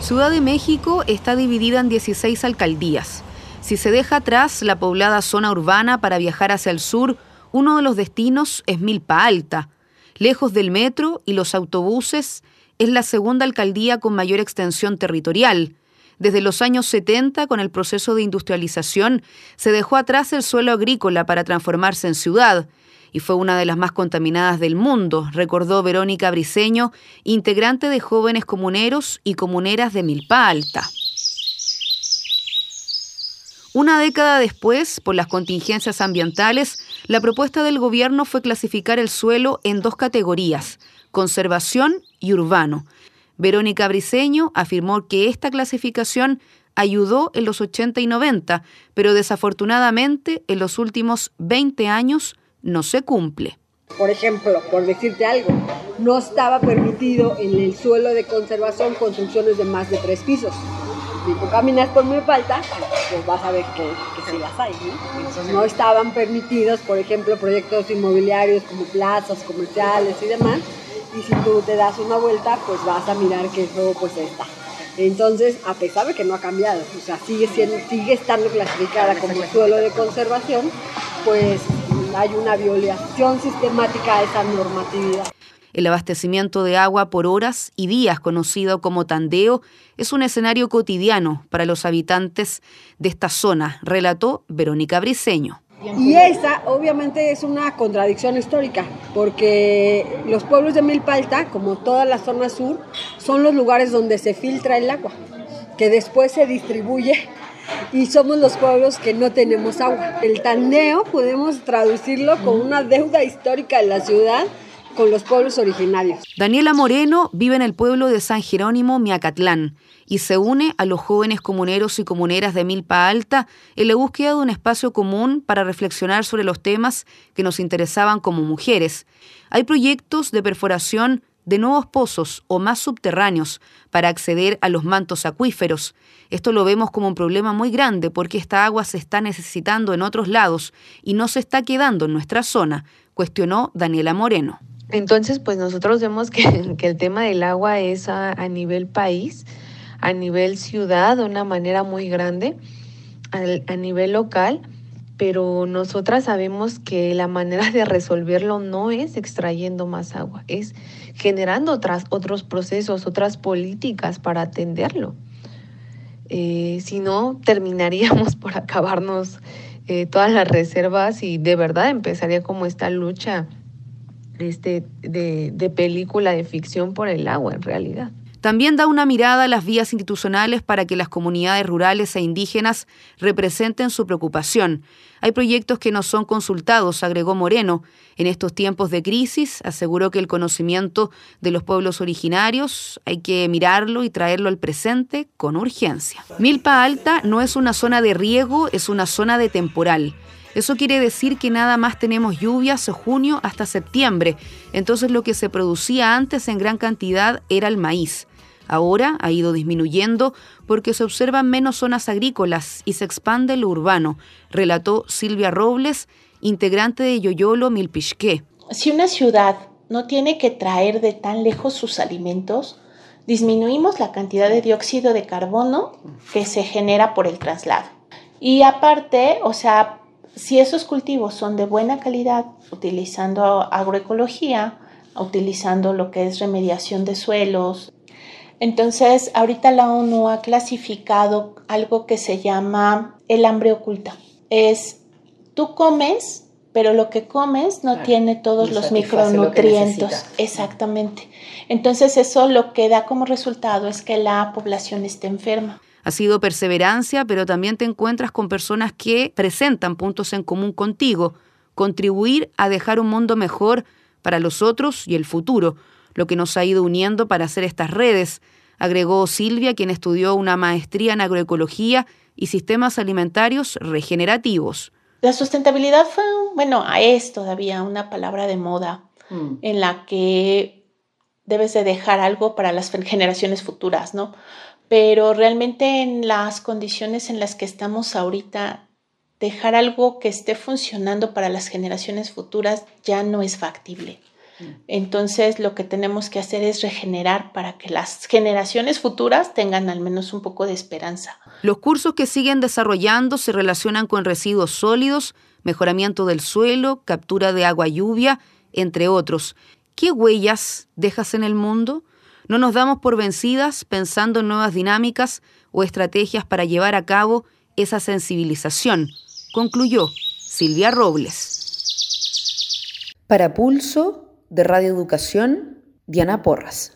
Ciudad de México está dividida en 16 alcaldías. Si se deja atrás la poblada zona urbana para viajar hacia el sur, uno de los destinos es Milpa Alta. Lejos del metro y los autobuses, es la segunda alcaldía con mayor extensión territorial. Desde los años 70, con el proceso de industrialización, se dejó atrás el suelo agrícola para transformarse en ciudad y fue una de las más contaminadas del mundo, recordó Verónica Briceño, integrante de Jóvenes Comuneros y Comuneras de Milpa Alta. Una década después, por las contingencias ambientales, la propuesta del gobierno fue clasificar el suelo en dos categorías, conservación y urbano. Verónica Briceño afirmó que esta clasificación ayudó en los 80 y 90, pero desafortunadamente en los últimos 20 años no se cumple. Por ejemplo, por decirte algo, no estaba permitido en el suelo de conservación construcciones de más de tres pisos. Si tú caminas por mi falta, pues vas a ver que, que sí las hay. ¿no? no estaban permitidos, por ejemplo, proyectos inmobiliarios como plazas comerciales y demás. Y si tú te das una vuelta, pues vas a mirar que eso pues está. Entonces, a pesar de que no ha cambiado, o sea, sigue, siendo, sigue estando clasificada como suelo de conservación, pues hay una violación sistemática a esa normatividad. El abastecimiento de agua por horas y días, conocido como tandeo, es un escenario cotidiano para los habitantes de esta zona, relató Verónica Briceño. Y esa obviamente es una contradicción histórica, porque los pueblos de Milpalta, como toda la zona sur, son los lugares donde se filtra el agua, que después se distribuye y somos los pueblos que no tenemos agua. El tandeo podemos traducirlo como una deuda histórica de la ciudad con los pueblos originarios. Daniela Moreno vive en el pueblo de San Jerónimo, Miacatlán, y se une a los jóvenes comuneros y comuneras de Milpa Alta en la búsqueda de un espacio común para reflexionar sobre los temas que nos interesaban como mujeres. Hay proyectos de perforación de nuevos pozos o más subterráneos para acceder a los mantos acuíferos. Esto lo vemos como un problema muy grande porque esta agua se está necesitando en otros lados y no se está quedando en nuestra zona, cuestionó Daniela Moreno. Entonces, pues nosotros vemos que, el tema del agua es a, nivel país, a nivel ciudad, de una manera muy grande, a, nivel local, pero nosotras sabemos que la manera de resolverlo no es extrayendo más agua, es generando otras, otros procesos, otras políticas para atenderlo. Eh, si no, terminaríamos por acabarnos eh, todas las reservas y de verdad empezaría como esta lucha este, de, de película de ficción por el agua en realidad. También da una mirada a las vías institucionales para que las comunidades rurales e indígenas representen su preocupación. Hay proyectos que no son consultados, agregó Moreno. En estos tiempos de crisis, aseguró que el conocimiento de los pueblos originarios hay que mirarlo y traerlo al presente con urgencia. Milpa Alta no es una zona de riego, es una zona de temporal. Eso quiere decir que nada más tenemos lluvias de junio hasta septiembre, entonces lo que se producía antes en gran cantidad era el maíz. Ahora ha ido disminuyendo porque se observan menos zonas agrícolas y se expande lo urbano, relató Silvia Robles, integrante de Yoyolo Milpishque. Si una ciudad no tiene que traer de tan lejos sus alimentos, disminuimos la cantidad de dióxido de carbono que se genera por el traslado. Y aparte, o sea, si esos cultivos son de buena calidad, utilizando agroecología, utilizando lo que es remediación de suelos, entonces ahorita la ONU ha clasificado algo que se llama el hambre oculta. Es tú comes, pero lo que comes no tiene todos los micronutrientes. Exactamente. Entonces eso lo que da como resultado es que la población esté enferma. Ha sido perseverancia, pero también te encuentras con personas que presentan puntos en común contigo, contribuir a dejar un mundo mejor para los otros y el futuro, lo que nos ha ido uniendo para hacer estas redes, agregó Silvia, quien estudió una maestría en agroecología y sistemas alimentarios regenerativos. La sustentabilidad fue, bueno, es todavía una palabra de moda mm. en la que debes de dejar algo para las generaciones futuras, ¿no? pero realmente en las condiciones en las que estamos ahorita, dejar algo que esté funcionando para las generaciones futuras ya no es factible. Entonces lo que tenemos que hacer es regenerar para que las generaciones futuras tengan al menos un poco de esperanza. Los cursos que siguen desarrollando se relacionan con residuos sólidos, mejoramiento del suelo, captura de agua lluvia, entre otros. ¿Qué huellas dejas en el mundo? No nos damos por vencidas pensando en nuevas dinámicas o estrategias para llevar a cabo esa sensibilización, concluyó Silvia Robles. Para Pulso de Radio Educación, Diana Porras.